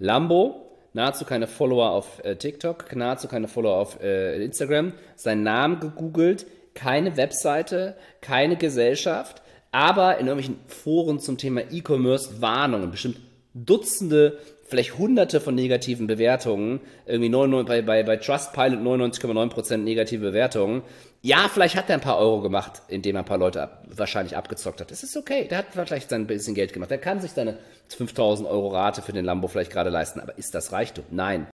Lambo, nahezu keine Follower auf äh, TikTok, nahezu keine Follower auf äh, Instagram, seinen Namen gegoogelt, keine Webseite, keine Gesellschaft, aber in irgendwelchen Foren zum Thema E-Commerce Warnungen, bestimmt Dutzende, vielleicht hunderte von negativen Bewertungen, irgendwie 99, bei, bei, bei Trustpilot 99,9% negative Bewertungen. Ja, vielleicht hat er ein paar Euro gemacht, indem er ein paar Leute ab, wahrscheinlich abgezockt hat. Das ist okay. Der hat vielleicht sein bisschen Geld gemacht. Der kann sich seine 5000 Euro Rate für den Lambo vielleicht gerade leisten. Aber ist das Reichtum? Nein.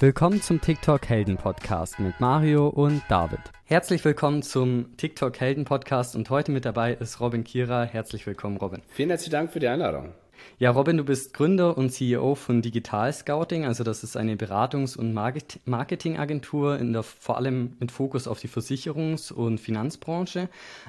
Willkommen zum TikTok Helden Podcast mit Mario und David. Herzlich willkommen zum TikTok Helden Podcast und heute mit dabei ist Robin Kira. Herzlich willkommen, Robin. Vielen herzlichen Dank für die Einladung. Ja, Robin, du bist Gründer und CEO von Digital Scouting. Also das ist eine Beratungs- und Marketingagentur, in der, vor allem mit Fokus auf die Versicherungs- und Finanzbranche.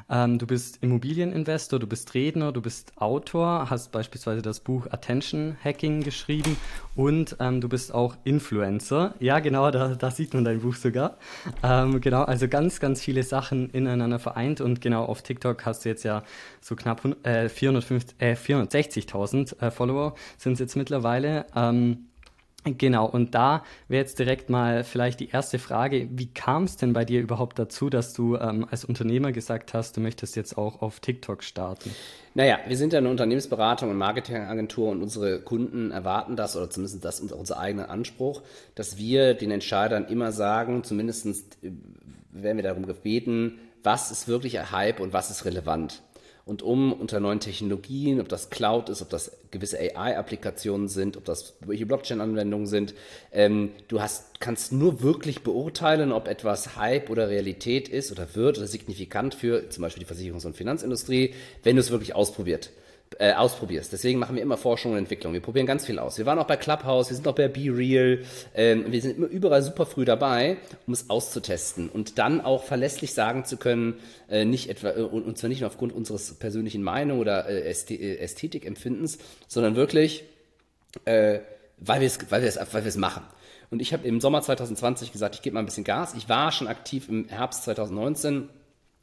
Ähm, du bist Immobilieninvestor, du bist Redner, du bist Autor, hast beispielsweise das Buch Attention Hacking geschrieben und ähm, du bist auch Influencer. Ja, genau, da, da sieht man dein Buch sogar. Ähm, genau, also ganz, ganz viele Sachen ineinander vereint und genau auf TikTok hast du jetzt ja so knapp äh, 450, äh, 460.000 äh, Follower sind es jetzt mittlerweile. Ähm, Genau, und da wäre jetzt direkt mal vielleicht die erste Frage, wie kam es denn bei dir überhaupt dazu, dass du ähm, als Unternehmer gesagt hast, du möchtest jetzt auch auf TikTok starten? Naja, wir sind ja eine Unternehmensberatung und Marketingagentur und unsere Kunden erwarten das, oder zumindest das ist unser eigener Anspruch, dass wir den Entscheidern immer sagen, zumindest äh, werden wir darum gebeten, was ist wirklich ein Hype und was ist relevant und um unter neuen Technologien, ob das Cloud ist, ob das gewisse AI-Applikationen sind, ob das welche Blockchain-Anwendungen sind, ähm, du hast, kannst nur wirklich beurteilen, ob etwas Hype oder Realität ist oder wird oder signifikant für zum Beispiel die Versicherungs- und Finanzindustrie, wenn du es wirklich ausprobiert äh, ausprobierst. Deswegen machen wir immer Forschung und Entwicklung. Wir probieren ganz viel aus. Wir waren auch bei Clubhouse, wir sind auch bei Be Real. Ähm, wir sind immer überall super früh dabei, um es auszutesten und dann auch verlässlich sagen zu können, äh, nicht etwa, äh, und zwar nicht nur aufgrund unseres persönlichen Meinung oder äh, äh Ästhetikempfindens, sondern wirklich, äh, weil wir es weil weil wir es machen. Und ich habe im Sommer 2020 gesagt, ich gebe mal ein bisschen Gas. Ich war schon aktiv im Herbst 2019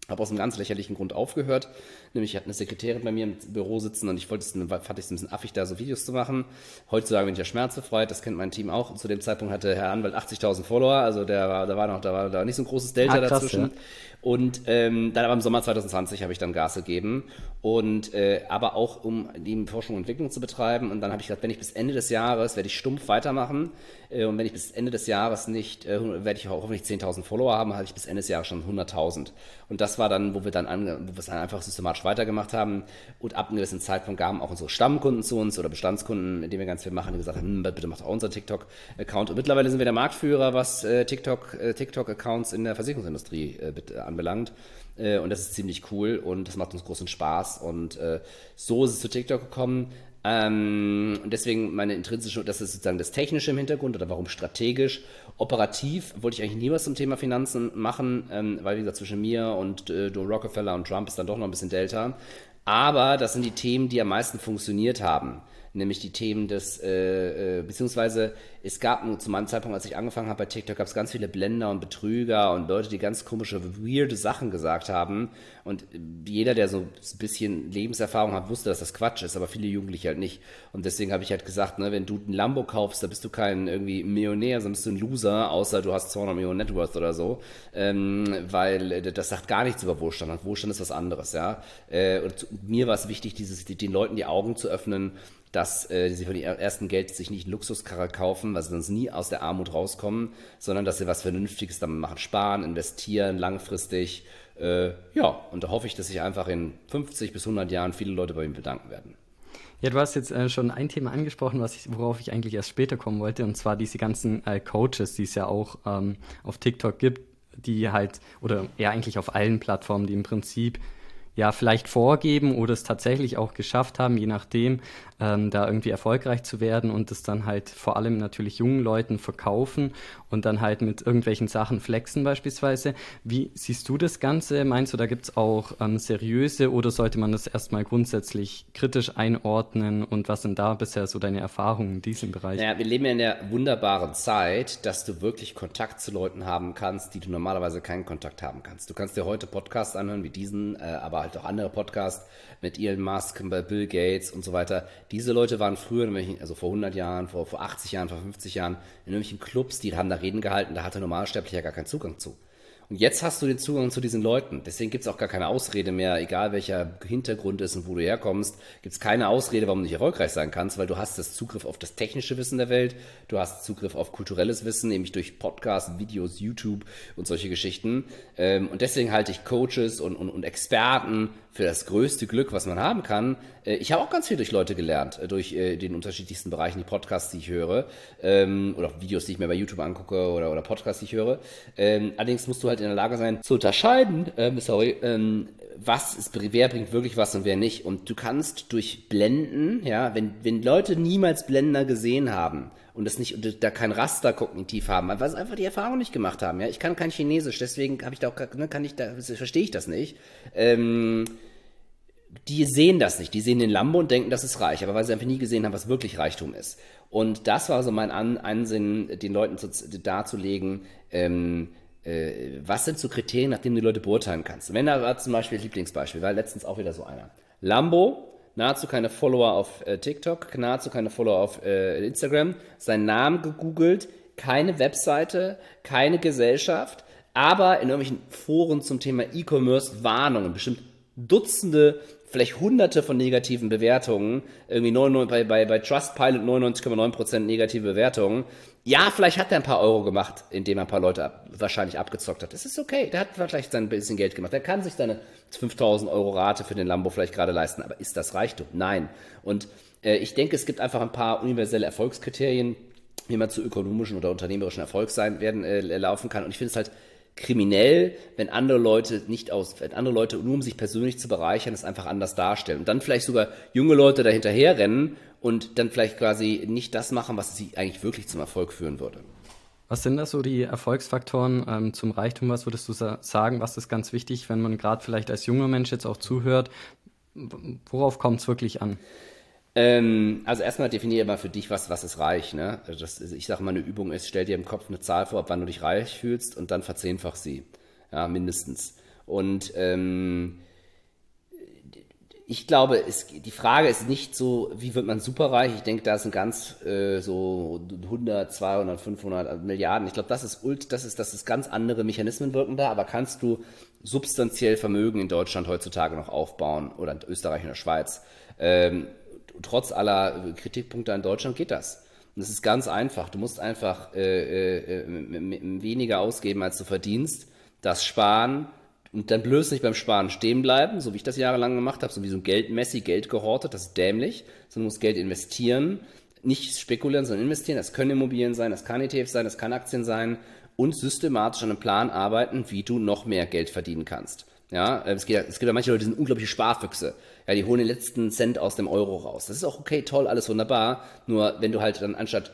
habe aus einem ganz lächerlichen Grund aufgehört. Nämlich, ich hatte eine Sekretärin bei mir im Büro sitzen und ich wollte es, fand es ein bisschen affig, da so Videos zu machen. Heutzutage bin ich ja schmerzbefreit, das kennt mein Team auch. Zu dem Zeitpunkt hatte Herr Anwalt 80.000 Follower, also der war, da war noch, da war da nicht so ein großes Delta ah, krass, dazwischen. Ja. Und ähm, dann aber im Sommer 2020 habe ich dann Gas gegeben. Und äh, aber auch um die Forschung und Entwicklung zu betreiben. Und dann habe ich gesagt, wenn ich bis Ende des Jahres werde ich stumpf weitermachen. Äh, und wenn ich bis Ende des Jahres nicht, äh, werde ich hoffentlich 10.000 Follower haben, habe ich bis Ende des Jahres schon 100.000. Und das war dann, wo wir dann an, wo wir es dann einfach systematisch weitergemacht haben. Und ab einem gewissen Zeitpunkt gaben auch unsere Stammkunden zu uns oder Bestandskunden, mit denen wir ganz viel machen, die gesagt haben, hm, bitte macht auch unser TikTok-Account. Und mittlerweile sind wir der Marktführer, was äh, TikTok, äh, TikTok-Accounts in der Versicherungsindustrie äh, anbelangt. Und das ist ziemlich cool und das macht uns großen Spaß. Und so ist es zu TikTok gekommen. Ähm, und deswegen meine intrinsische, das ist sozusagen das Technische im Hintergrund oder warum strategisch. Operativ wollte ich eigentlich nie was zum Thema Finanzen machen, ähm, weil wie gesagt zwischen mir und äh, Rockefeller und Trump ist dann doch noch ein bisschen Delta. Aber das sind die Themen, die am meisten funktioniert haben nämlich die Themen des, äh, äh, beziehungsweise es gab nur zu meinem Zeitpunkt, als ich angefangen habe bei TikTok, gab es ganz viele Blender und Betrüger und Leute, die ganz komische, weirde Sachen gesagt haben. Und jeder, der so ein bisschen Lebenserfahrung hat, wusste, dass das Quatsch ist, aber viele Jugendliche halt nicht. Und deswegen habe ich halt gesagt, ne, wenn du ein Lambo kaufst, dann bist du kein irgendwie Millionär, sondern bist du ein Loser, außer du hast 200 Millionen Networth oder so. Ähm, weil äh, das sagt gar nichts über Wohlstand. Und Wohlstand ist was anderes, ja. Äh, und mir war es wichtig, dieses, den Leuten die Augen zu öffnen, dass äh, sie von ihrem ersten Geld sich nicht einen Luxuskarre kaufen, weil sie sonst nie aus der Armut rauskommen, sondern dass sie was Vernünftiges damit machen, sparen, investieren, langfristig. Äh, ja, und da hoffe ich, dass sich einfach in 50 bis 100 Jahren viele Leute bei ihm bedanken werden. Ja, du hast jetzt äh, schon ein Thema angesprochen, was ich, worauf ich eigentlich erst später kommen wollte, und zwar diese ganzen äh, Coaches, die es ja auch ähm, auf TikTok gibt, die halt, oder eher eigentlich auf allen Plattformen, die im Prinzip ja vielleicht vorgeben oder es tatsächlich auch geschafft haben, je nachdem, ähm, da irgendwie erfolgreich zu werden und es dann halt vor allem natürlich jungen Leuten verkaufen und dann halt mit irgendwelchen Sachen flexen beispielsweise. Wie siehst du das Ganze? Meinst du, da gibt es auch ähm, seriöse oder sollte man das erstmal grundsätzlich kritisch einordnen und was sind da bisher so deine Erfahrungen in diesem Bereich? Ja, wir leben ja in der wunderbaren Zeit, dass du wirklich Kontakt zu Leuten haben kannst, die du normalerweise keinen Kontakt haben kannst. Du kannst dir heute Podcasts anhören wie diesen, äh, aber halt auch andere Podcasts mit Elon Musk, Bill Gates und so weiter. Diese Leute waren früher, also vor 100 Jahren, vor, vor 80 Jahren, vor 50 Jahren in irgendwelchen Clubs, die haben da Reden gehalten, da hatte Normalsterblicher gar keinen Zugang zu. Und jetzt hast du den Zugang zu diesen Leuten. Deswegen gibt es auch gar keine Ausrede mehr, egal welcher Hintergrund ist und wo du herkommst, gibt es keine Ausrede, warum du nicht erfolgreich sein kannst, weil du hast das Zugriff auf das technische Wissen der Welt, du hast Zugriff auf kulturelles Wissen, nämlich durch Podcasts, Videos, YouTube und solche Geschichten. Ähm, und deswegen halte ich Coaches und, und, und Experten für das größte Glück, was man haben kann. Äh, ich habe auch ganz viel durch Leute gelernt, äh, durch äh, den unterschiedlichsten Bereichen, die Podcasts, die ich höre, ähm, oder auch Videos, die ich mir bei YouTube angucke oder, oder Podcasts, die ich höre. Ähm, allerdings musst du halt in der Lage sein, zu unterscheiden, ähm, sorry, was ist, wer bringt wirklich was und wer nicht. Und du kannst durch Blenden, ja, wenn, wenn Leute niemals Blender gesehen haben und das nicht, und da kein Raster kognitiv haben, weil sie einfach die Erfahrung nicht gemacht haben, ja. Ich kann kein Chinesisch, deswegen habe ich da auch, ne, kann ich da, verstehe ich das nicht. Ähm, die sehen das nicht. Die sehen den Lambo und denken, das ist reich, aber weil sie einfach nie gesehen haben, was wirklich Reichtum ist. Und das war so mein An Ansinnen, den Leuten zu, darzulegen, ähm, äh, was sind so Kriterien, nach denen du Leute beurteilen kannst. Wenn da war zum Beispiel Lieblingsbeispiel, war letztens auch wieder so einer. Lambo, nahezu keine Follower auf äh, TikTok, nahezu keine Follower auf äh, Instagram, seinen Namen gegoogelt, keine Webseite, keine Gesellschaft, aber in irgendwelchen Foren zum Thema E-Commerce Warnungen, bestimmt Dutzende vielleicht hunderte von negativen Bewertungen, irgendwie 99, bei, bei, bei Trustpilot 99,9% negative Bewertungen. Ja, vielleicht hat er ein paar Euro gemacht, indem er ein paar Leute ab, wahrscheinlich abgezockt hat. Das ist okay, der hat vielleicht sein bisschen Geld gemacht. Der kann sich seine 5000 Euro Rate für den Lambo vielleicht gerade leisten. Aber ist das Reichtum? Nein. Und äh, ich denke, es gibt einfach ein paar universelle Erfolgskriterien, wie man zu ökonomischen oder unternehmerischen Erfolg sein werden äh, laufen kann. Und ich finde es halt kriminell, wenn andere Leute nicht aus, wenn andere Leute nur um sich persönlich zu bereichern, es einfach anders darstellen. Und dann vielleicht sogar junge Leute dahinterher rennen und dann vielleicht quasi nicht das machen, was sie eigentlich wirklich zum Erfolg führen würde. Was sind da so die Erfolgsfaktoren ähm, zum Reichtum? Was würdest du sa sagen? Was ist ganz wichtig, wenn man gerade vielleicht als junger Mensch jetzt auch zuhört? Worauf kommt es wirklich an? Ähm, also erstmal definiere mal für dich, was, was ist reich. Ne? Also das, ich sage mal, eine Übung ist, stell dir im Kopf eine Zahl vor, ab wann du dich reich fühlst und dann verzehnfach sie. Ja, mindestens. Und ähm, ich glaube, es, die Frage ist nicht so, wie wird man superreich? Ich denke, da sind ganz äh, so 100, 200, 500 Milliarden. Ich glaube, das ist ult, das ist, das ist ganz andere Mechanismen wirken da. Aber kannst du substanziell Vermögen in Deutschland heutzutage noch aufbauen oder in Österreich und der Schweiz? Ähm, trotz aller Kritikpunkte an Deutschland geht das. Und es ist ganz einfach. Du musst einfach äh, äh, weniger ausgeben, als du verdienst, das sparen und dann bloß nicht beim Sparen stehen bleiben, so wie ich das jahrelang gemacht habe, so wie so ein Geldmessi, Geld gehortet, das ist dämlich, sondern du musst Geld investieren, nicht spekulieren, sondern investieren. Das können Immobilien sein, das kann ETF sein, das kann Aktien sein und systematisch an einem Plan arbeiten, wie du noch mehr Geld verdienen kannst. Ja, es gibt, es gibt ja manche Leute, die sind unglaubliche Sparfüchse. Ja, die holen den letzten Cent aus dem Euro raus. Das ist auch okay, toll, alles wunderbar. Nur wenn du halt dann anstatt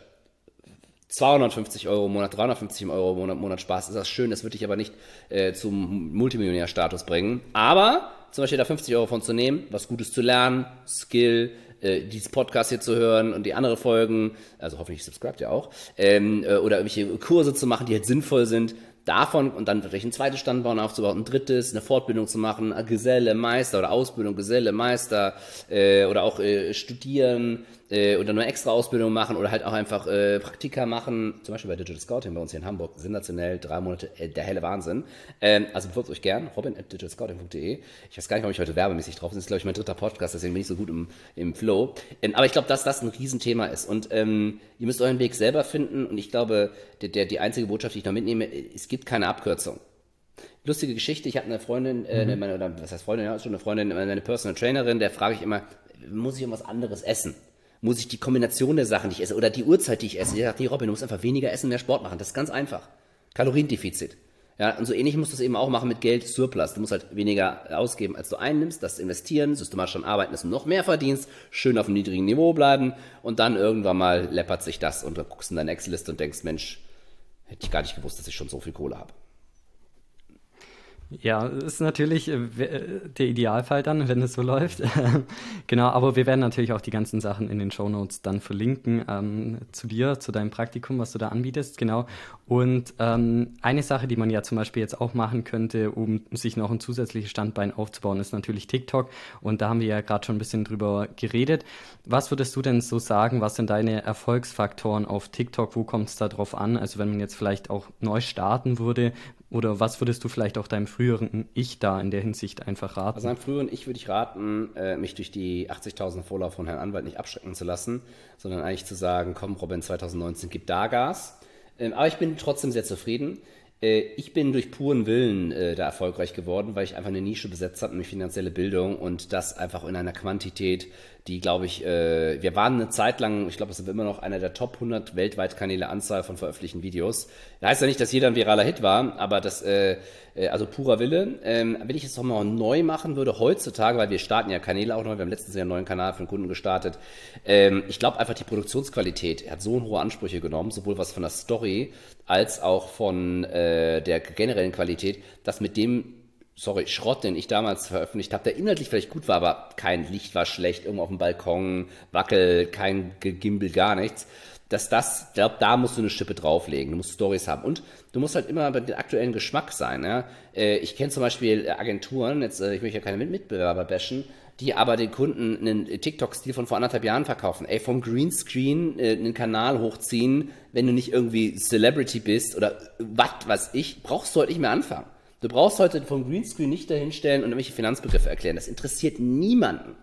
250 Euro im Monat, 350 Euro im Monat, Monat sparst, ist das schön. Das würde dich aber nicht äh, zum Multimillionärstatus bringen. Aber zum Beispiel da 50 Euro von zu nehmen, was Gutes zu lernen, Skill, äh, dieses Podcast hier zu hören und die andere Folgen, also hoffentlich subscribt ihr auch, ähm, äh, oder irgendwelche Kurse zu machen, die halt sinnvoll sind, davon und dann vielleicht ein zweites Standbein aufzubauen, ein drittes, eine Fortbildung zu machen, Geselle, Meister oder Ausbildung, Geselle, Meister äh, oder auch äh, studieren, äh, oder nur extra Ausbildung machen oder halt auch einfach äh, Praktika machen, zum Beispiel bei Digital Scouting bei uns hier in Hamburg, sensationell, drei Monate, äh, der helle Wahnsinn. Ähm, also befolgt euch gern, robin at digitalscouting.de. Ich weiß gar nicht, warum ich heute werbemäßig drauf bin, das ist glaube ich mein dritter Podcast, deswegen bin ich so gut im, im Flow. Ähm, aber ich glaube, dass das ein Riesenthema ist und ähm, ihr müsst euren Weg selber finden und ich glaube, der, der, die einzige Botschaft, die ich noch mitnehme, es gibt keine Abkürzung lustige Geschichte. Ich hatte eine Freundin, äh, mhm. meine, oder was heißt Freundin, ja, schon eine Freundin, eine Personal Trainerin, der frage ich immer, muss ich irgendwas anderes essen? Muss ich die Kombination der Sachen, die ich esse, oder die Uhrzeit, die ich esse. Ich sage, nee, Robin, du musst einfach weniger essen, mehr Sport machen. Das ist ganz einfach. Kaloriendefizit. Ja, und so ähnlich musst du es eben auch machen mit Geld Surplus. Du musst halt weniger ausgeben, als du einnimmst, das investieren, systematisch an arbeiten, dass du noch mehr verdienst, schön auf einem niedrigen Niveau bleiben und dann irgendwann mal läppert sich das und du guckst in deine Excel-Liste und denkst, Mensch, hätte ich gar nicht gewusst, dass ich schon so viel Kohle habe. Ja, ist natürlich äh, äh, der Idealfall dann, wenn es so läuft. genau, aber wir werden natürlich auch die ganzen Sachen in den Show Notes dann verlinken ähm, zu dir, zu deinem Praktikum, was du da anbietest. Genau. Und ähm, eine Sache, die man ja zum Beispiel jetzt auch machen könnte, um sich noch ein zusätzliches Standbein aufzubauen, ist natürlich TikTok. Und da haben wir ja gerade schon ein bisschen drüber geredet. Was würdest du denn so sagen, was sind deine Erfolgsfaktoren auf TikTok? Wo kommt es da drauf an? Also wenn man jetzt vielleicht auch neu starten würde, oder was würdest du vielleicht auch deinem früheren Ich da in der Hinsicht einfach raten? Also einem früheren Ich würde ich raten, äh, mich durch die 80.000 Follower von Herrn Anwalt nicht abschrecken zu lassen, sondern eigentlich zu sagen, komm Robin, 2019 gib da Gas. Ähm, aber ich bin trotzdem sehr zufrieden. Äh, ich bin durch puren Willen äh, da erfolgreich geworden, weil ich einfach eine Nische besetzt habe, nämlich finanzielle Bildung und das einfach in einer Quantität, die, glaube ich, äh, wir waren eine Zeit lang, ich glaube, das sind immer noch einer der Top 100 weltweit Kanäle Anzahl von veröffentlichten Videos. Das heißt ja nicht, dass jeder ein viraler Hit war, aber das, äh, äh, also purer Wille. Ähm, wenn ich es nochmal neu machen würde, heutzutage, weil wir starten ja Kanäle auch neu, wir haben letztens ja einen neuen Kanal für einen Kunden gestartet. Ähm, ich glaube einfach, die Produktionsqualität hat so hohe Ansprüche genommen, sowohl was von der Story als auch von äh, der generellen Qualität, dass mit dem sorry, Schrott, den ich damals veröffentlicht habe, der inhaltlich vielleicht gut war, aber kein Licht war schlecht, irgendwo auf dem Balkon, Wackel, kein Gimbal, gar nichts. Dass das, ich glaube, da musst du eine Schippe drauflegen, du musst Stories haben. Und du musst halt immer bei dem aktuellen Geschmack sein. Ja? Äh, ich kenne zum Beispiel Agenturen, jetzt, äh, ich möchte ja keine Mitbewerber bashen, die aber den Kunden einen TikTok-Stil von vor anderthalb Jahren verkaufen. Ey, vom Greenscreen äh, einen Kanal hochziehen, wenn du nicht irgendwie Celebrity bist oder was was ich, brauchst du heute nicht mehr anfangen. Du brauchst heute vom Greenscreen nicht dahinstellen und irgendwelche Finanzbegriffe erklären. Das interessiert niemanden.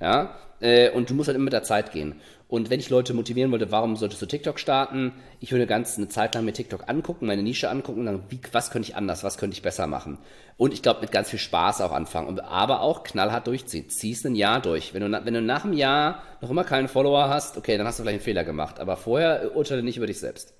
Ja, äh, und du musst halt immer mit der Zeit gehen. Und wenn ich Leute motivieren wollte, warum solltest du TikTok starten? Ich würde ganz eine Zeit lang mir TikTok angucken, meine Nische angucken und dann, wie, was könnte ich anders, was könnte ich besser machen? Und ich glaube, mit ganz viel Spaß auch anfangen. Aber auch knallhart durchziehen. Ziehst ein Jahr durch. Wenn du, wenn du nach einem Jahr noch immer keinen Follower hast, okay, dann hast du vielleicht einen Fehler gemacht. Aber vorher urteile nicht über dich selbst.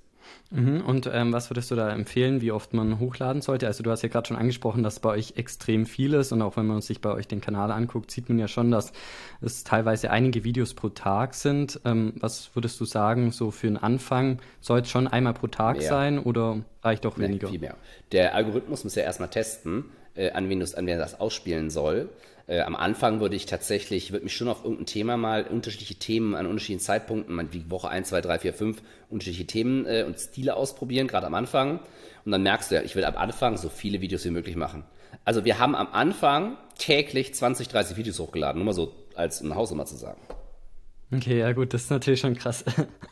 Mhm. Und ähm, was würdest du da empfehlen, wie oft man hochladen sollte? Also du hast ja gerade schon angesprochen, dass bei euch extrem viel ist und auch wenn man sich bei euch den Kanal anguckt, sieht man ja schon, dass es teilweise einige Videos pro Tag sind. Ähm, was würdest du sagen, so für einen Anfang, soll es schon einmal pro Tag mehr. sein oder reicht doch weniger? Nee, viel mehr. Der Algorithmus muss ja erstmal testen, äh, an, wen an wen das ausspielen soll. Äh, am Anfang würde ich tatsächlich, würde mich schon auf irgendein Thema mal, unterschiedliche Themen an unterschiedlichen Zeitpunkten, wie Woche 1, 2, 3, 4, 5, unterschiedliche Themen äh, und Stile ausprobieren, gerade am Anfang. Und dann merkst du ja, ich will am Anfang so viele Videos wie möglich machen. Also wir haben am Anfang täglich 20, 30 Videos hochgeladen, nur mal so als eine Hausnummer zu sagen. Okay, ja gut, das ist natürlich schon krass.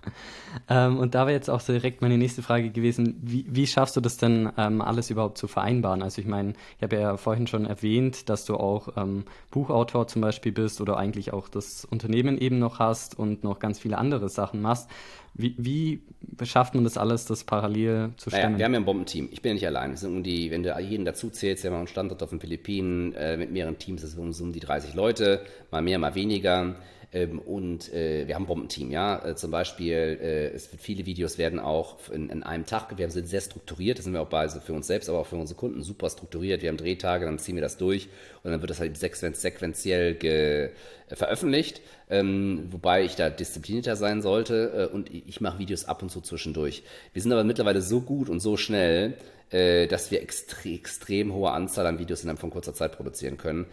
ähm, und da wäre jetzt auch direkt meine nächste Frage gewesen, wie, wie schaffst du das denn ähm, alles überhaupt zu vereinbaren? Also ich meine, ich habe ja vorhin schon erwähnt, dass du auch ähm, Buchautor zum Beispiel bist oder eigentlich auch das Unternehmen eben noch hast und noch ganz viele andere Sachen machst. Wie, wie schafft man das alles, das parallel zu stemmen? Naja, wir haben ja ein Bombenteam. Ich bin ja nicht allein. Wir sind um die, wenn du jeden dazu zählst, wir haben einen Standort auf den Philippinen äh, mit mehreren Teams, das sind um die 30 Leute, mal mehr, mal weniger. Ähm, und äh, wir haben ein Bombenteam, ja. Äh, zum Beispiel, äh, es wird viele Videos werden auch in, in, einem Tag, wir sind sehr strukturiert, das sind wir auch bei, für uns selbst, aber auch für unsere Kunden super strukturiert. Wir haben Drehtage, dann ziehen wir das durch und dann wird das halt sequenziell ge, äh, veröffentlicht, ähm, wobei ich da disziplinierter sein sollte äh, und ich mache Videos ab und zu zwischendurch. Wir sind aber mittlerweile so gut und so schnell, äh, dass wir extre extrem hohe Anzahl an Videos innerhalb von kurzer Zeit produzieren können,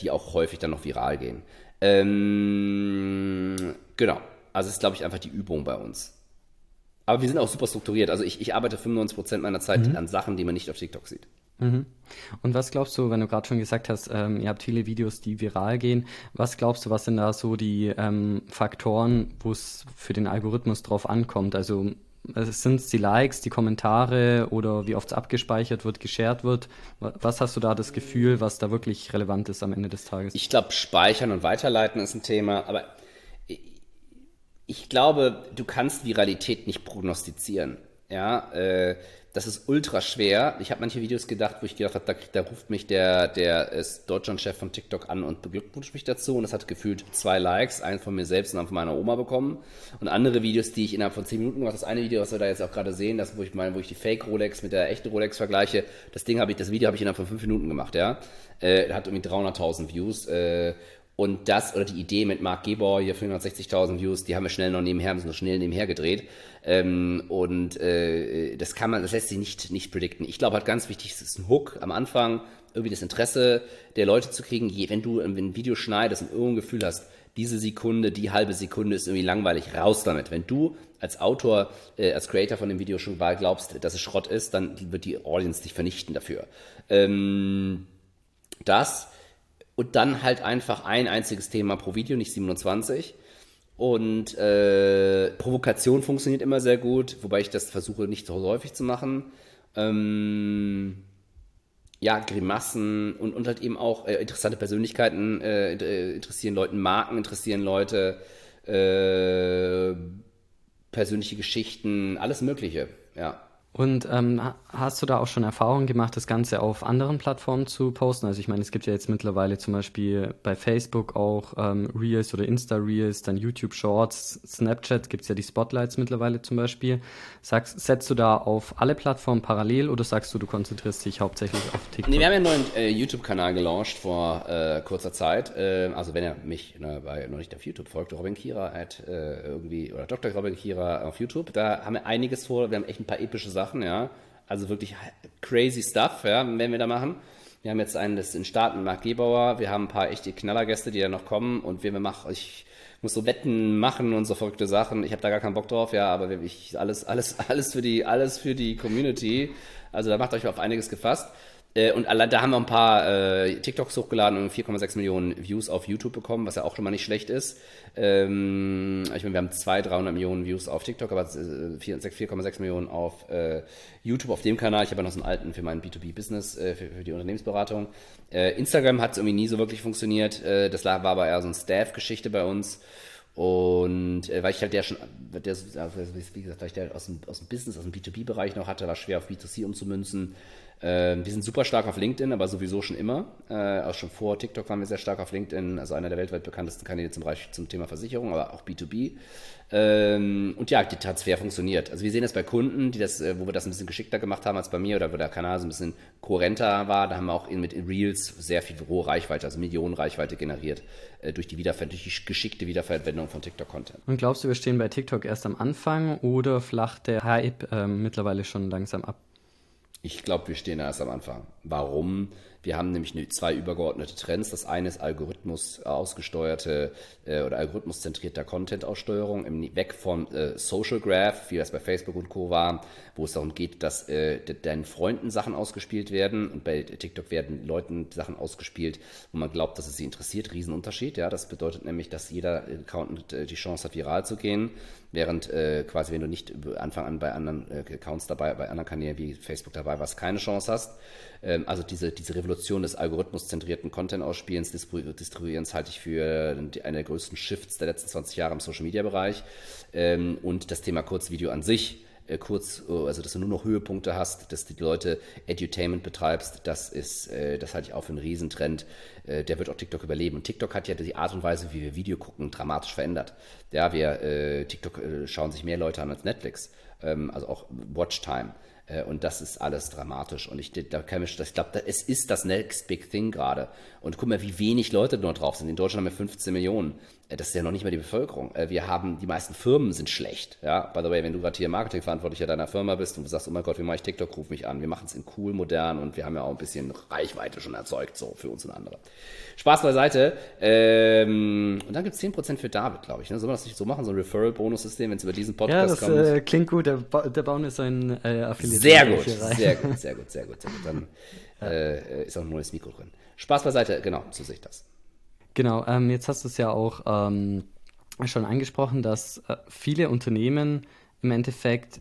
die auch häufig dann noch viral gehen. Ähm, genau. Also ist, glaube ich, einfach die Übung bei uns. Aber wir sind auch super strukturiert. Also ich, ich arbeite 95% meiner Zeit mhm. an Sachen, die man nicht auf TikTok sieht. Mhm. Und was glaubst du, wenn du gerade schon gesagt hast, ähm, ihr habt viele Videos, die viral gehen, was glaubst du, was sind da so die ähm, Faktoren, wo es für den Algorithmus drauf ankommt? Also sind es die Likes, die Kommentare oder wie oft es abgespeichert wird, geshared wird? Was hast du da das Gefühl, was da wirklich relevant ist am Ende des Tages? Ich glaube, Speichern und Weiterleiten ist ein Thema, aber ich glaube, du kannst Viralität nicht prognostizieren. Ja, äh, das ist ultra schwer. Ich habe manche Videos gedacht, wo ich gedacht habe, da, da, ruft mich der, der ist Deutschlandchef von TikTok an und beglückwünscht mich dazu. Und das hat gefühlt zwei Likes, einen von mir selbst und einen von meiner Oma bekommen. Und andere Videos, die ich innerhalb von zehn Minuten gemacht Das eine Video, was wir da jetzt auch gerade sehen, das, wo ich meine, wo ich die Fake Rolex mit der echten Rolex vergleiche, das Ding habe ich, das Video habe ich innerhalb von fünf Minuten gemacht, ja. Äh, hat irgendwie 300.000 Views. Äh, Und das, oder die Idee mit Mark Gebauer, hier 460.000 Views, die haben wir schnell noch nebenher, haben sie noch schnell nebenher gedreht. Ähm, und äh, das kann man, das lässt sich nicht, nicht predikten. Ich glaube halt ganz wichtig, es ist ein Hook am Anfang, irgendwie das Interesse der Leute zu kriegen. Je, wenn du ein Video schneidest und irgendein Gefühl hast, diese Sekunde, die halbe Sekunde ist irgendwie langweilig, raus damit. Wenn du als Autor, äh, als Creator von dem Video schon mal glaubst, dass es Schrott ist, dann wird die Audience dich vernichten dafür. Ähm, das und dann halt einfach ein einziges Thema pro Video, nicht 27. Und äh, Provokation funktioniert immer sehr gut, wobei ich das versuche nicht so häufig zu machen. Ähm, ja, Grimassen und, und halt eben auch äh, interessante Persönlichkeiten äh, äh interessieren Leuten, Marken interessieren Leute, äh, persönliche Geschichten, alles Mögliche, ja. Und ähm, hast du da auch schon Erfahrungen gemacht, das Ganze auf anderen Plattformen zu posten? Also ich meine, es gibt ja jetzt mittlerweile zum Beispiel bei Facebook auch ähm, Reels oder Insta-Reels, dann YouTube Shorts, Snapchat gibt es ja die Spotlights mittlerweile zum Beispiel. Sagst, setzt du da auf alle Plattformen parallel oder sagst du, du konzentrierst dich hauptsächlich auf TikTok? Nee, wir haben ja einen neuen äh, YouTube-Kanal gelauncht vor äh, kurzer Zeit. Äh, also wenn ihr mich ne, bei, noch nicht auf YouTube folgt, Robin Kira at, äh, irgendwie, oder Dr. Robin Kira auf YouTube, da haben wir einiges vor. Wir haben echt ein paar epische Sachen Sachen, ja. Also wirklich crazy stuff, ja, werden wir da machen. Wir haben jetzt einen, das ist in Staaten, Marc Gebauer. Wir haben ein paar echte Knallergäste, die da noch kommen. Und wir machen, ich muss so Wetten machen und so verrückte Sachen. Ich habe da gar keinen Bock drauf, ja, aber ich, alles, alles, alles für die, alles für die Community. Also da macht euch auf einiges gefasst. Äh, und allein da haben wir ein paar äh, TikToks hochgeladen und 4,6 Millionen Views auf YouTube bekommen, was ja auch schon mal nicht schlecht ist. Ähm, ich meine, wir haben 200, 300 Millionen Views auf TikTok, aber 4,6 Millionen auf äh, YouTube, auf dem Kanal. Ich habe ja noch so einen alten für mein B2B-Business, äh, für, für, die Unternehmensberatung. Äh, Instagram hat es irgendwie nie so wirklich funktioniert. Äh, das war aber eher so eine Staff-Geschichte bei uns. Und äh, weil ich halt der schon, der, also wie gesagt, weil ich der aus dem, aus dem Business, aus dem B2B-Bereich noch hatte, war schwer auf B2C umzumünzen. Äh, wir sind super stark auf LinkedIn, aber sowieso schon immer. Äh, auch schon vor TikTok waren wir sehr stark auf LinkedIn, also einer der weltweit bekanntesten Kanäle zum, Bereich, zum Thema Versicherung, aber auch B2B. Ähm, und ja, die Transfer funktioniert. Also wir sehen das bei Kunden, die das, äh, wo wir das ein bisschen geschickter gemacht haben als bei mir oder wo der Kanal so ein bisschen kohärenter war. Da haben wir auch mit Reels sehr viel rohe Reichweite, also Millionen Reichweite generiert äh, durch, die Wiederver durch die geschickte Wiederverwendung von TikTok-Content. Und glaubst du, wir stehen bei TikTok erst am Anfang oder flacht der Hype äh, mittlerweile schon langsam ab? Ich glaube, wir stehen erst am Anfang. Warum? Wir haben nämlich zwei übergeordnete Trends. Das eine ist Algorithmus ausgesteuerte äh, oder algorithmuszentrierter Content-Aussteuerung, weg von äh, Social Graph, wie das bei Facebook und Co. war, wo es darum geht, dass äh, deinen Freunden Sachen ausgespielt werden und bei TikTok werden Leuten Sachen ausgespielt, wo man glaubt, dass es sie interessiert. Riesenunterschied, ja. Das bedeutet nämlich, dass jeder Account äh, die Chance hat, viral zu gehen, während äh, quasi, wenn du nicht Anfang an bei anderen äh, Accounts dabei, bei anderen Kanälen wie Facebook dabei warst, keine Chance hast. Ähm, also diese, diese Revolution des algorithmuszentrierten Content-Ausspielens, Distribuierens halte ich für eine der größten Shifts der letzten 20 Jahre im Social-Media-Bereich. Ähm, und das Thema Kurzvideo an sich äh, kurz, äh, also dass du nur noch Höhepunkte hast, dass die Leute Edutainment betreibst, das ist, äh, das halte ich auch für einen Riesentrend. Der wird auch TikTok überleben. Und TikTok hat ja die Art und Weise, wie wir Video gucken, dramatisch verändert. Ja, wir, TikTok schauen sich mehr Leute an als Netflix, ähm, also auch Watchtime. Und das ist alles dramatisch. Und ich, da kann ich, ich glaube, es ist das Next Big Thing gerade. Und guck mal, wie wenig Leute dort drauf sind. In Deutschland haben wir 15 Millionen. Äh, das ist ja noch nicht mal die Bevölkerung. Äh, wir haben, die meisten Firmen sind schlecht. Ja, by the way, wenn du gerade hier Marketingverantwortlicher deiner Firma bist und du sagst, oh mein Gott, wie mache ich TikTok, ruf mich an. Wir machen es in cool, modern und wir haben ja auch ein bisschen Reichweite schon erzeugt, so für uns und andere. Spaß beiseite. Ähm, und dann gibt es 10% für David, glaube ich. Ne? Sollen wir das nicht so machen, so ein Referral-Bonus-System, wenn es über diesen Podcast kommt? Ja, das äh, klingt gut. Der, ba der bauen ist ein äh, Affiliate. Sehr gut, sehr gut, sehr gut, sehr gut, sehr gut. Dann äh, ist auch ein neues Mikro drin. Spaß beiseite, genau, so sehe ich das. Genau, ähm, jetzt hast du es ja auch ähm, schon angesprochen, dass äh, viele Unternehmen im Endeffekt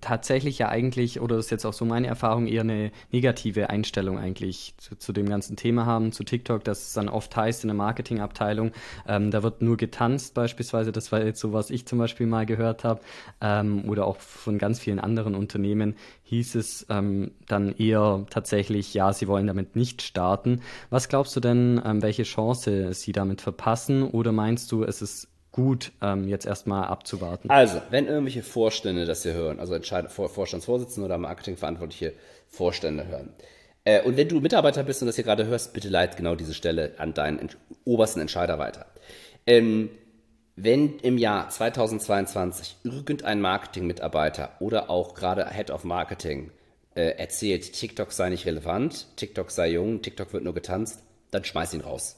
tatsächlich ja eigentlich, oder das ist jetzt auch so meine Erfahrung, eher eine negative Einstellung eigentlich zu, zu dem ganzen Thema haben, zu TikTok, dass es dann oft heißt in der Marketingabteilung, ähm, da wird nur getanzt beispielsweise, das war jetzt so, was ich zum Beispiel mal gehört habe, ähm, oder auch von ganz vielen anderen Unternehmen hieß es ähm, dann eher tatsächlich, ja, sie wollen damit nicht starten. Was glaubst du denn, ähm, welche Chance sie damit verpassen, oder meinst du, es ist gut, ähm, jetzt erstmal abzuwarten. Also, wenn irgendwelche Vorstände das hier hören, also Vorstandsvorsitzende oder Marketingverantwortliche Vorstände hören, Äh, und wenn du Mitarbeiter bist und das hier gerade hörst, bitte leit genau diese Stelle an deinen obersten Entscheider weiter. Ähm, wenn im Jahr 2022 irgendein Marketing-Mitarbeiter oder auch gerade Head of Marketing äh, erzählt, TikTok sei nicht relevant, TikTok sei jung, TikTok wird nur getanzt, dann schmeiß ihn raus.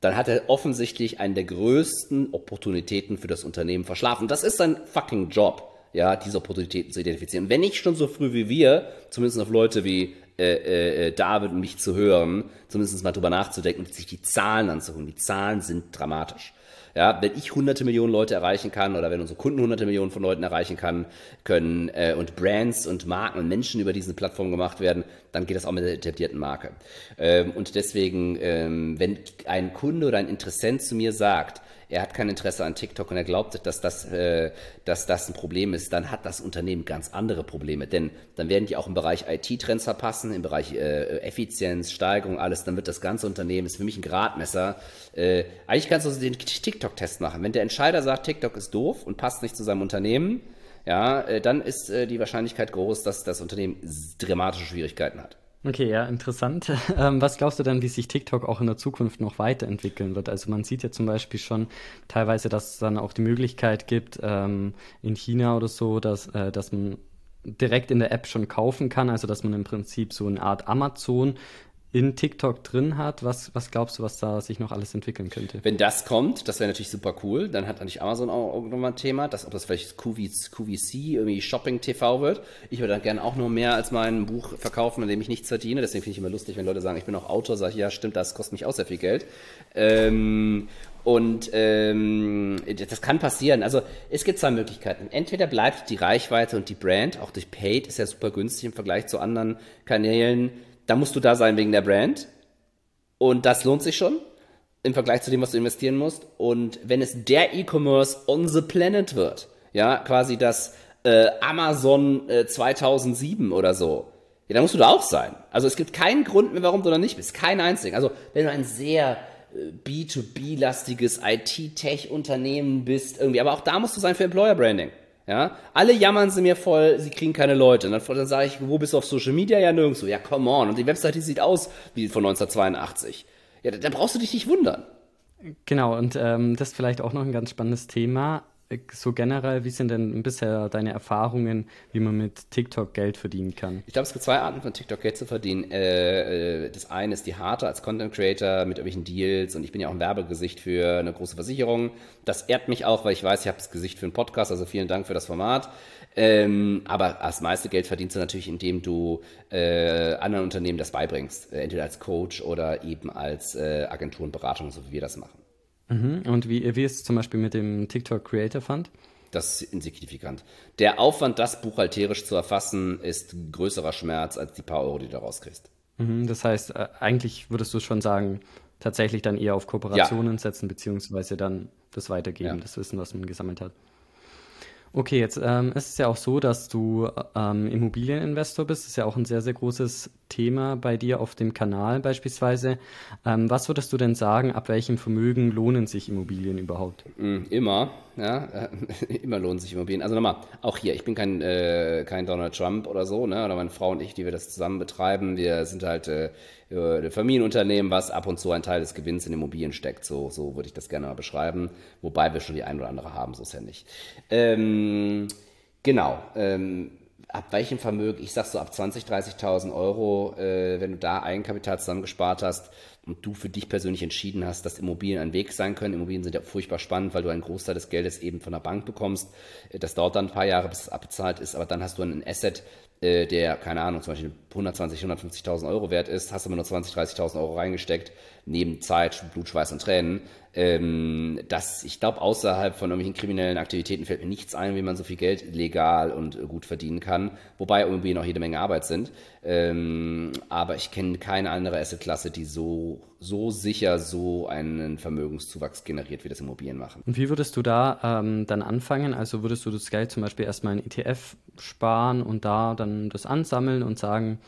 Dann hat er offensichtlich einen der größten Opportunitäten für das Unternehmen verschlafen. Das ist sein fucking Job, ja, diese Opportunitäten zu identifizieren. Wenn nicht schon so früh wie wir, zumindest auf Leute wie äh, äh, David und mich zu hören, zumindest mal drüber nachzudenken und sich die Zahlen anzuholen. Die Zahlen sind dramatisch. Ja, wenn ich hunderte Millionen Leute erreichen kann oder wenn unsere Kunden hunderte Millionen von Leuten erreichen kann, können äh, und Brands und Marken und Menschen über diese Plattform gemacht werden, dann geht das auch mit der etablierten Marke. Ähm, und deswegen, ähm, wenn ein Kunde oder ein Interessent zu mir sagt, er hat kein Interesse an TikTok und er glaubt, dass das, äh, dass das ein Problem ist, dann hat das Unternehmen ganz andere Probleme. Denn dann werden die auch im Bereich IT-Trends verpassen, im Bereich äh, Effizienz, Steigerung, alles. Dann wird das ganze Unternehmen, ist für mich ein Gradmesser. Äh, eigentlich kannst du den TikTok-Test machen. Wenn der Entscheider sagt, TikTok ist doof und passt nicht zu seinem Unternehmen, ja, äh, dann ist äh, die Wahrscheinlichkeit groß, dass das Unternehmen dramatische Schwierigkeiten hat. Okay, ja, interessant. Ähm, was glaubst du denn, wie sich TikTok auch in der Zukunft noch weiterentwickeln wird? Also man sieht ja zum Beispiel schon teilweise, dass es dann auch die Möglichkeit gibt, ähm, in China oder so, dass, äh, dass man direkt in der App schon kaufen kann, also dass man im Prinzip so eine Art Amazon in TikTok drin hat. Was, was glaubst du, was da sich noch alles entwickeln könnte? Wenn das kommt, das wäre natürlich super cool. Dann hat natürlich Amazon auch nochmal ein Thema, dass, ob das vielleicht QVC, irgendwie Shopping TV wird. Ich würde dann gerne auch nur mehr als mein Buch verkaufen, an dem ich nichts verdiene. Deswegen finde ich immer lustig, wenn Leute sagen, ich bin auch Autor, sage ich, ja, stimmt, das kostet mich auch sehr viel Geld. Ähm, und ähm, das kann passieren. Also es gibt zwei Möglichkeiten. Entweder bleibt die Reichweite und die Brand, auch durch Paid, ist ja super günstig im Vergleich zu anderen Kanälen, da musst du da sein wegen der Brand. Und das lohnt sich schon im Vergleich zu dem, was du investieren musst. Und wenn es der E-Commerce on the planet wird, ja, quasi das äh, Amazon äh, 2007 oder so, ja, dann musst du da auch sein. Also es gibt keinen Grund mehr, warum du da nicht bist. Keinen einzigen. Also wenn du ein sehr äh, B2B-lastiges IT-Tech-Unternehmen bist, irgendwie, aber auch da musst du sein für Employer Branding. Ja, alle jammern sie mir voll, sie kriegen keine Leute. Und dann, dann sage ich, wo bist du auf Social Media? Ja, nirgendwo. Ja, come on. Und die Webseite sieht aus wie von 1982. Ja, da, da brauchst du dich nicht wundern. Genau, und ähm, das ist vielleicht auch noch ein ganz spannendes Thema so generell, wie sind denn bisher deine Erfahrungen, wie man mit TikTok Geld verdienen kann? Ich glaube, es gibt zwei Arten von TikTok Geld zu verdienen. Äh, äh, das eine ist die harte als Content Creator mit irgendwelchen Deals und ich bin ja auch ein Werbegesicht für eine große Versicherung. Das ehrt mich auch, weil ich weiß, ich habe das Gesicht für einen Podcast, also vielen Dank für das Format. Ähm, aber das meiste Geld verdienst du natürlich, indem du äh, anderen Unternehmen das beibringst. Entweder als Coach oder eben als Agenturenberatung, so wie wir das machen. Mhm. Und wie, wie ist es zum Beispiel mit dem TikTok Creator Fund? Das ist insignifikant. Der Aufwand, das buchhalterisch zu erfassen, ist größerer Schmerz als die paar Euro, die du daraus kriegst. Mhm, das heißt, äh, eigentlich würdest du schon sagen, tatsächlich dann eher auf Kooperationen ja. setzen, beziehungsweise dann das weitergeben, ja. das Wissen, was man gesammelt hat. Okay, jetzt ähm, ist es ja auch so, dass du ähm, Immobilieninvestor bist. Das ist ja auch ein sehr, sehr großes Thema bei dir auf dem Kanal beispielsweise. Ähm, was würdest du denn sagen, ab welchem Vermögen lohnen sich Immobilien überhaupt? Mm, immer, ja, äh, immer lohnen sich Immobilien. Also nochmal, auch hier, ich bin kein, äh, kein Donald Trump oder so, ne? oder meine Frau und ich, die wir das zusammen betreiben. Wir sind halt äh, ein Familienunternehmen, was ab und zu einen Teil des Gewinns in Immobilien steckt. So, so würde ich das gerne mal beschreiben. Wobei wir schon die ein oder andere haben, so ist ja nicht. Ähm, genau. Ähm, ab welchem Vermögen, ich sag so ab 20.000, 30.000 Euro, äh, wenn du da Eigenkapital zusammengespart hast und du für dich persönlich entschieden hast, dass Immobilien ein Weg sein können. Immobilien sind ja furchtbar spannend, weil du einen Großteil des Geldes eben von der Bank bekommst. Das dauert dann ein paar Jahre, bis es abbezahlt ist, aber dann hast du einen Asset, äh, der, keine Ahnung, zum Beispiel 120, 150.000 Euro wert ist, hast aber nur 20, 30.000 Euro reingesteckt, neben Zeit, Blut, Schweiß und Tränen. Ähm, das, ich glaube, außerhalb von irgendwelchen kriminellen Aktivitäten fällt mir nichts ein, wie man so viel Geld legal und äh, gut verdienen kann, wobei irgendwie noch jede Menge Arbeit sind. Ähm, aber ich kenne keine andere Assetklasse, die so, so sicher so einen Vermögenszuwachs generiert, wie das Immobilien machen. Und wie würdest du da ähm, dann anfangen? Also würdest du das Geld zum Beispiel erstmal in ETF sparen und da dann das ansammeln und sagen,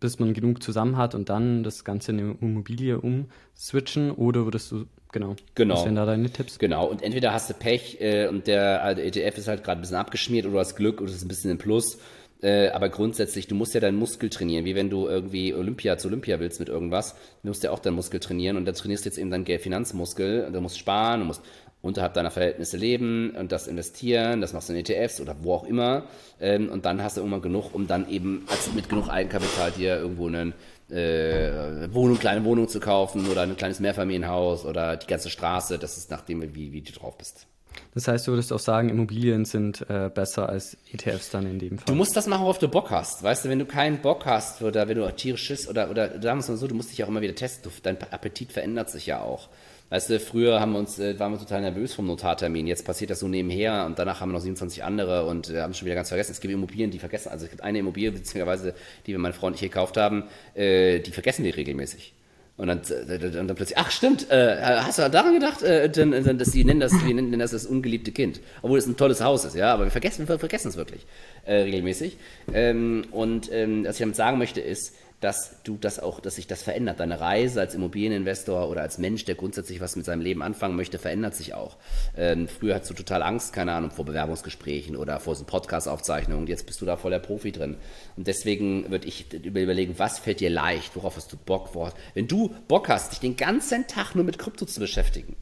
bis man genug zusammen hat und dann das Ganze in eine Immobilie umswitchen oder würdest du Genau. Genau. Was wären da deine Tipps? Genau. Und entweder hast du Pech äh, und der, also ETF ist halt gerade ein bisschen abgeschmiert oder du hast Glück oder ist ein bisschen im Plus. Äh, aber grundsätzlich, du musst ja deinen Muskel trainieren, wie wenn du irgendwie Olympia zu Olympia willst mit irgendwas. Du musst ja auch deinen Muskel trainieren und da trainierst du jetzt eben deinen Finanzmuskel. Du musst sparen, du musst unterhalb deiner Verhältnisse leben und das investieren, das machst du in ETFs oder wo auch immer. Ähm, und dann hast du irgendwann genug, um dann eben als, mit genug Eigenkapital dir irgendwo einen äh, Wohnung, kleine Wohnung zu kaufen oder ein kleines Mehrfamilienhaus oder die ganze Straße. Das ist nachdem, wie, wie du drauf bist. Das heißt, du würdest auch sagen, Immobilien sind äh, besser als ETFs dann in dem Fall. Du musst das machen, worauf du Bock hast. Weißt du, wenn du keinen Bock hast oder wenn du tierisch Schiss oder, oder sagen wir es mal so, du musst dich auch immer wieder testen. Dein Appetit verändert sich ja auch. Weißt du, früher haben wir uns, äh, waren wir total nervös vom Notartermin. Jetzt passiert das so nebenher und danach haben wir noch 27 andere und haben schon wieder ganz vergessen. Es gibt Immobilien, die vergessen. Also es gibt eine Immobilie, beziehungsweise die wir meine Frau und gekauft haben, äh, die vergessen wir regelmäßig. Und dann, äh, dann, dann, plötzlich, ach stimmt, hast du daran gedacht, dass die nennen das, wir nennen das das ungeliebte Kind, obwohl es ein tolles Haus ist, ja, aber wir vergessen, wir vergessen es wirklich äh, regelmäßig. Ähm, und ähm, was ich damit sagen möchte ist, dass du das auch, dass sich das verändert. Deine Reise als Immobilieninvestor oder als Mensch, der grundsätzlich was mit seinem Leben anfangen möchte, verändert sich auch. Ähm, früher hattest du total Angst, keine Ahnung, vor Bewerbungsgesprächen oder vor so Podcast-Aufzeichnungen. Jetzt bist du da voll der Profi drin. Und deswegen würde ich überlegen, was fällt dir leicht, worauf hast du Bock, worauf, wenn du Bock hast, dich den ganzen Tag nur mit Krypto zu beschäftigen,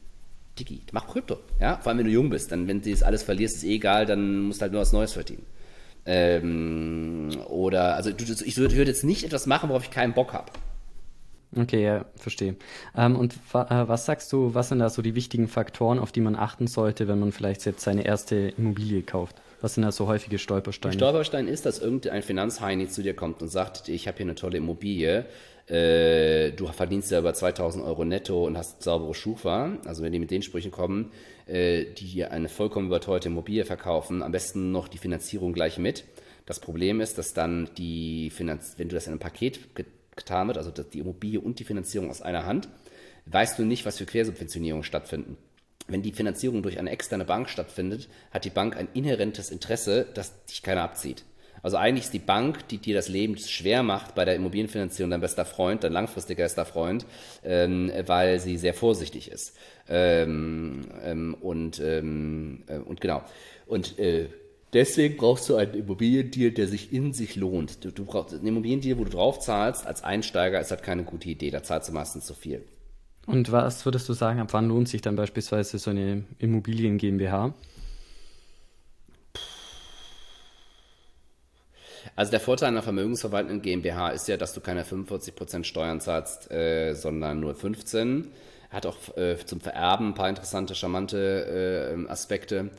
Digi, mach Krypto. Ja? Vor allem, wenn du jung bist. Dann, wenn du das alles verlierst, ist eh egal, dann musst du halt nur was Neues verdienen. Ähm, oder, also ich würde jetzt nicht etwas machen, worauf ich keinen Bock habe. Okay, ja, verstehe. Ähm, und wa äh, was sagst du, was sind da so die wichtigen Faktoren, auf die man achten sollte, wenn man vielleicht jetzt seine erste Immobilie kauft? Was sind da so häufige Stolpersteine? Der Stolperstein ist, dass irgendein Finanzheini zu dir kommt und sagt, ich habe hier eine tolle Immobilie, äh, du verdienst ja über 2000 Euro netto und hast saubere Schufa. Also wenn die mit den Sprüchen kommen, äh, die dir eine vollkommen überteuerte Immobilie verkaufen, am besten noch die Finanzierung gleich mit. Das Problem ist, dass dann die Finanz wenn du das in einem Paket getan wird, also die Immobilie und die Finanzierung aus einer Hand, weißt du nicht, was für Quersubventionierungen stattfinden. Wenn die Finanzierung durch eine externe Bank stattfindet, hat die Bank ein inhärentes Interesse, dass dich keiner abzieht. Also eigentlich ist die Bank, die dir das Leben schwer macht bei der Immobilienfinanzierung, dein bester Freund, dein langfristiger bester Freund, ähm, weil sie sehr vorsichtig ist. Ähm, ähm, und, ähm, äh, und genau. Und äh, deswegen brauchst du einen Immobiliendeal, der sich in sich lohnt. Du, du brauchst einen Immobiliendeal, wo du drauf zahlst, als Einsteiger ist halt keine gute Idee. Da zahlst du meistens zu viel. Und was würdest du sagen, ab wann lohnt sich dann beispielsweise so eine Immobilien GmbH? Also der Vorteil einer vermögensverwaltenden GmbH ist ja, dass du keine 45% Steuern zahlst, äh, sondern nur 15. Hat auch äh, zum Vererben ein paar interessante, charmante äh, Aspekte.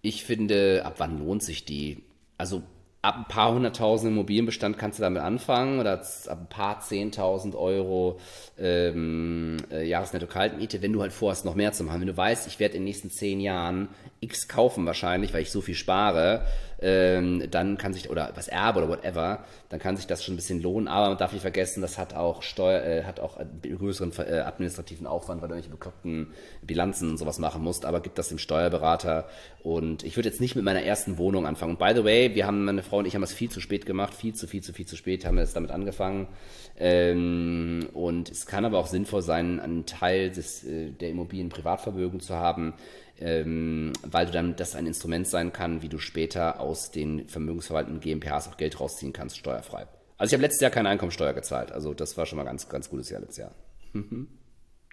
Ich finde, ab wann lohnt sich die? Also ab ein paar hunderttausend Immobilienbestand kannst du damit anfangen oder ab ein paar zehntausend Euro ähm, äh, Jahresnetto-Kaltmiete, wenn du halt vorhast, noch mehr zu machen. Wenn du weißt, ich werde in den nächsten zehn Jahren X kaufen wahrscheinlich, weil ich so viel spare, ähm, dann kann sich, oder was erbe oder whatever, dann kann sich das schon ein bisschen lohnen. Aber man darf nicht vergessen, das hat auch Steuer, äh, hat auch größeren äh, administrativen Aufwand, weil du irgendwelche bekloppten Bilanzen und sowas machen musst. Aber gibt das dem Steuerberater. Und ich würde jetzt nicht mit meiner ersten Wohnung anfangen. Und by the way, wir haben, meine Frau und ich haben das viel zu spät gemacht, viel zu, viel zu, viel zu spät haben wir jetzt damit angefangen. Ähm, und es kann aber auch sinnvoll sein, einen Teil des, äh, der Immobilien Privatvermögen zu haben, ähm, weil du dann das ein Instrument sein kann, wie du später aus den vermögensverwaltenden GmbHs auch Geld rausziehen kannst, steuerfrei. Also ich habe letztes Jahr keine Einkommensteuer gezahlt, also das war schon mal ganz, ganz gutes Jahr letztes Jahr.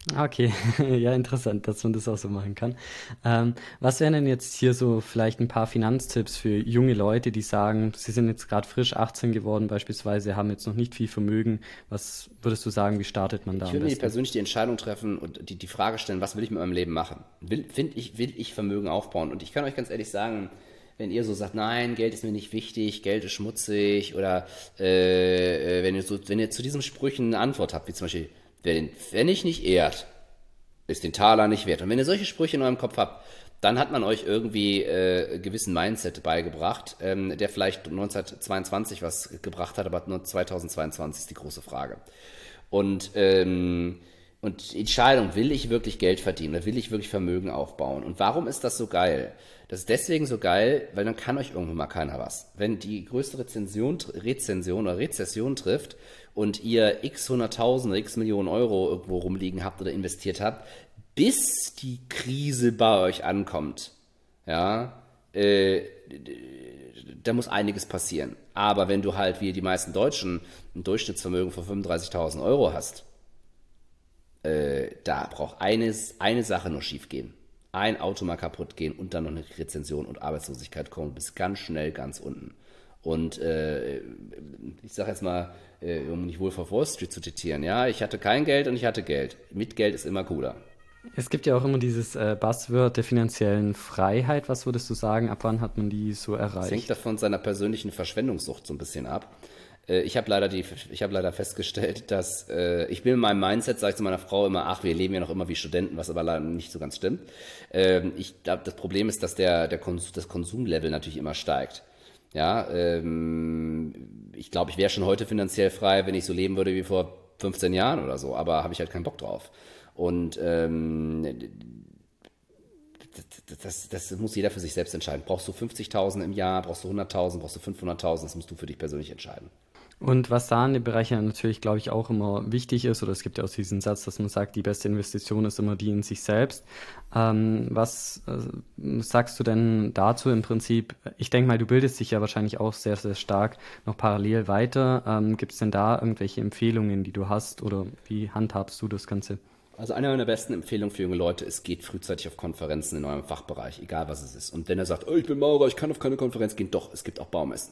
Mhm. Okay, ja, interessant, dass man das auch so machen kann. Ähm, was wären denn jetzt hier so vielleicht ein paar Finanztipps für junge Leute, die sagen, sie sind jetzt gerade frisch 18 geworden beispielsweise, haben jetzt noch nicht viel Vermögen. Was würdest du sagen, wie startet man da? Ich würde mir persönlich die Entscheidung treffen und die, die Frage stellen, was will ich mit meinem Leben machen? Will, find ich, will ich Vermögen aufbauen? Und ich kann euch ganz ehrlich sagen, wenn ihr so sagt, nein, Geld ist mir nicht wichtig, Geld ist schmutzig oder äh, äh wenn, ihr so, wenn ihr zu diesen Sprüchen eine Antwort habt, wie zum Beispiel, Wer den Pfennig nicht ehrt, ist den Taler nicht wert. Und wenn ihr solche Sprüche in eurem Kopf habt, dann hat man euch irgendwie äh, gewissen Mindset beigebracht, ähm, der vielleicht 1922 was gebracht hat, aber nur 2022 ist die große Frage. Und, ähm, und die Entscheidung, will ich wirklich Geld verdienen oder will ich wirklich Vermögen aufbauen? Und warum ist das so geil? Das ist deswegen so geil, weil dann kann euch irgendwann mal keiner was. Wenn die größte Rezension, Rezension oder Rezession trifft und ihr x hunderttausend oder x Millionen Euro irgendwo rumliegen habt oder investiert habt, bis die Krise bei euch ankommt, ja, äh, da muss einiges passieren. Aber wenn du halt wie die meisten Deutschen ein Durchschnittsvermögen von 35.000 Euro hast, äh, da braucht eines, eine Sache nur schief gehen. Ein Auto mal kaputt gehen und dann noch eine Rezension und Arbeitslosigkeit kommen, bis ganz schnell ganz unten. Und äh, ich sage jetzt mal, äh, um nicht wohl vor Wall Street zu zitieren, ja, ich hatte kein Geld und ich hatte Geld. Mit Geld ist immer cooler. Es gibt ja auch immer dieses äh, Buzzword der finanziellen Freiheit. Was würdest du sagen, ab wann hat man die so erreicht? Das hängt davon seiner persönlichen Verschwendungssucht so ein bisschen ab. Äh, ich habe leider, die, ich hab leider festgestellt, dass äh, ich bin in meinem Mindset, sage ich zu meiner Frau immer, ach, wir leben ja noch immer wie Studenten, was aber leider nicht so ganz stimmt. Ähm, ich das Problem ist, dass der, der Konsum, das Konsumlevel natürlich immer steigt. Ja, ähm, ich glaube, ich wäre schon heute finanziell frei, wenn ich so leben würde wie vor 15 Jahren oder so, aber habe ich halt keinen Bock drauf. Und ähm, das, das, das, muss jeder für sich selbst entscheiden. Brauchst du 50.000 im Jahr, brauchst du 100.000, brauchst du 500.000, das musst du für dich persönlich entscheiden. Und was da in den Bereichen natürlich, glaube ich, auch immer wichtig ist, oder es gibt ja auch diesen Satz, dass man sagt, die beste Investition ist immer die in sich selbst. Ähm, was äh, sagst du denn dazu im Prinzip? Ich denke mal, du bildest dich ja wahrscheinlich auch sehr, sehr stark noch parallel weiter. Ähm, gibt es denn da irgendwelche Empfehlungen, die du hast, oder wie handhabst du das Ganze? Also eine meiner besten Empfehlungen für junge Leute ist, geht frühzeitig auf Konferenzen in eurem Fachbereich, egal was es ist. Und wenn er sagt, oh, ich bin Maurer, ich kann auf keine Konferenz gehen, doch, es gibt auch Baumessen.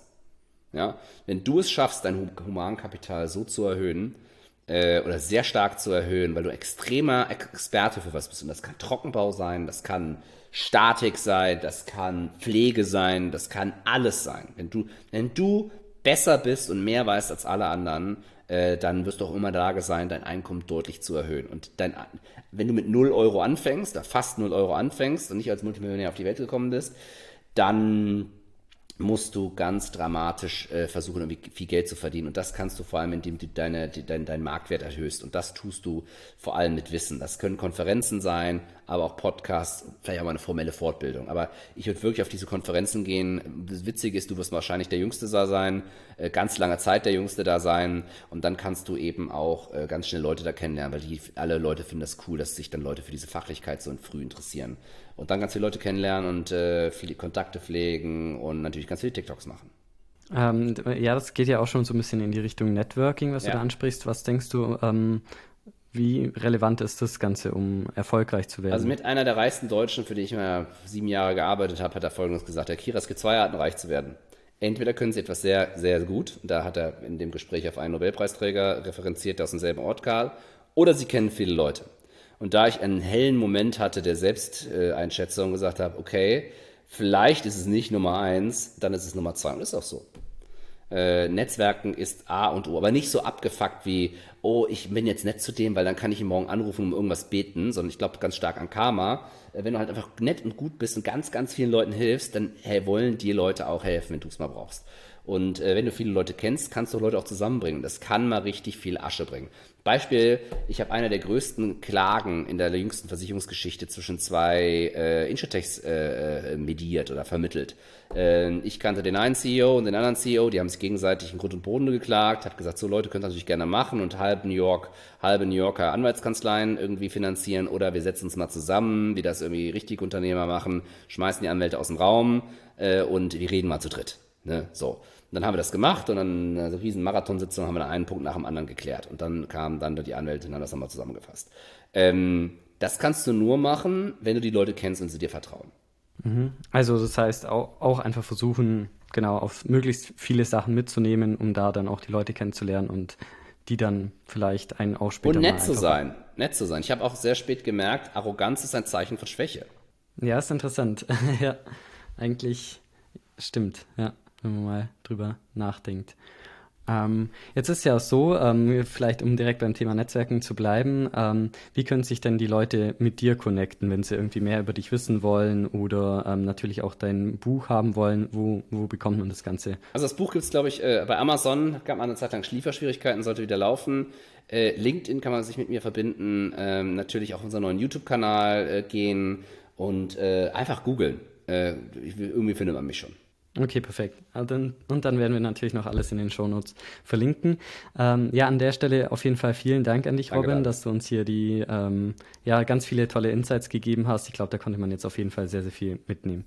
Ja? Wenn du es schaffst, dein Humankapital so zu erhöhen, äh, oder sehr stark zu erhöhen, weil du extremer Experte für was bist. Und das kann Trockenbau sein, das kann Statik sein, das kann Pflege sein, das kann alles sein. Wenn du, wenn du besser bist und mehr weißt als alle anderen, äh, dann wirst du auch immer Lage sein, dein Einkommen deutlich zu erhöhen. Und dein, wenn du mit 0 Euro anfängst, da fast 0 Euro anfängst und nicht als Multimillionär auf die Welt gekommen bist, dann musst du ganz dramatisch äh, versuchen, irgendwie viel Geld zu verdienen. Und das kannst du vor allem, indem du deine, die, dein, deinen Marktwert erhöhst. Und das tust du vor allem mit Wissen. Das können Konferenzen sein, aber auch Podcasts, vielleicht auch mal eine formelle Fortbildung. Aber ich würde wirklich auf diese Konferenzen gehen. Das Witzige ist, du wirst wahrscheinlich der Jüngste da sein, äh, ganz lange Zeit der Jüngste da sein. Und dann kannst du eben auch äh, ganz schnell Leute da kennenlernen, weil die, alle Leute finden das cool, dass sich dann Leute für diese Fachlichkeit so früh interessieren und dann ganz viele Leute kennenlernen und äh, viele Kontakte pflegen und natürlich ganz viele TikToks machen. Ähm, ja, das geht ja auch schon so ein bisschen in die Richtung Networking, was ja. du da ansprichst. Was denkst du, ähm, wie relevant ist das Ganze, um erfolgreich zu werden? Also mit einer der reichsten Deutschen, für die ich mal sieben Jahre gearbeitet habe, hat er Folgendes gesagt. Der Kira, es gibt zwei Arten, reich zu werden. Entweder können sie etwas sehr, sehr gut, da hat er in dem Gespräch auf einen Nobelpreisträger referenziert, der aus demselben Ort kam, oder sie kennen viele Leute. Und da ich einen hellen Moment hatte der Selbsteinschätzung gesagt habe, okay, vielleicht ist es nicht Nummer eins, dann ist es Nummer zwei. Und ist auch so. Äh, Netzwerken ist A und O, aber nicht so abgefuckt wie, oh, ich bin jetzt nett zu dem, weil dann kann ich ihn morgen anrufen um irgendwas beten, sondern ich glaube ganz stark an Karma. Äh, wenn du halt einfach nett und gut bist und ganz, ganz vielen Leuten hilfst, dann hey, wollen dir Leute auch helfen, wenn du es mal brauchst. Und äh, wenn du viele Leute kennst, kannst du Leute auch zusammenbringen. Das kann mal richtig viel Asche bringen. Beispiel, ich habe eine der größten Klagen in der jüngsten Versicherungsgeschichte zwischen zwei äh, Insurtechs äh, äh, mediert oder vermittelt. Äh, ich kannte den einen CEO und den anderen CEO, die haben sich gegenseitig in Grund und Boden geklagt, hat gesagt, so Leute könnt ihr natürlich gerne machen und halb New York, halbe New Yorker Anwaltskanzleien irgendwie finanzieren oder wir setzen uns mal zusammen, wie das irgendwie richtig Unternehmer machen, schmeißen die Anwälte aus dem Raum äh, und wir reden mal zu dritt. Ne? So dann haben wir das gemacht und dann eine riesen Marathonsitzung haben wir dann einen Punkt nach dem anderen geklärt. Und dann kamen dann die Anwälte und haben das nochmal zusammengefasst. Ähm, das kannst du nur machen, wenn du die Leute kennst und sie dir vertrauen. Mhm. Also das heißt auch, auch einfach versuchen, genau auf möglichst viele Sachen mitzunehmen, um da dann auch die Leute kennenzulernen und die dann vielleicht einen auch später Und nett zu sein, nett zu sein. Ich habe auch sehr spät gemerkt, Arroganz ist ein Zeichen von Schwäche. Ja, ist interessant. ja, eigentlich stimmt, ja wenn man mal drüber nachdenkt. Ähm, jetzt ist ja so, ähm, vielleicht um direkt beim Thema Netzwerken zu bleiben, ähm, wie können sich denn die Leute mit dir connecten, wenn sie irgendwie mehr über dich wissen wollen oder ähm, natürlich auch dein Buch haben wollen? Wo, wo bekommt man das Ganze? Also das Buch gibt es, glaube ich, äh, bei Amazon, gab man eine Zeit lang Schlieferschwierigkeiten, sollte wieder laufen. Äh, LinkedIn kann man sich mit mir verbinden, ähm, natürlich auch unseren neuen YouTube-Kanal äh, gehen und äh, einfach googeln. Äh, irgendwie findet man mich schon. Okay, perfekt. Ah, und dann werden wir natürlich noch alles in den Shownotes verlinken. Ähm, ja, an der Stelle auf jeden Fall vielen Dank an dich, Danke Robin, dass du uns hier die ähm, ja ganz viele tolle Insights gegeben hast. Ich glaube, da konnte man jetzt auf jeden Fall sehr, sehr viel mitnehmen.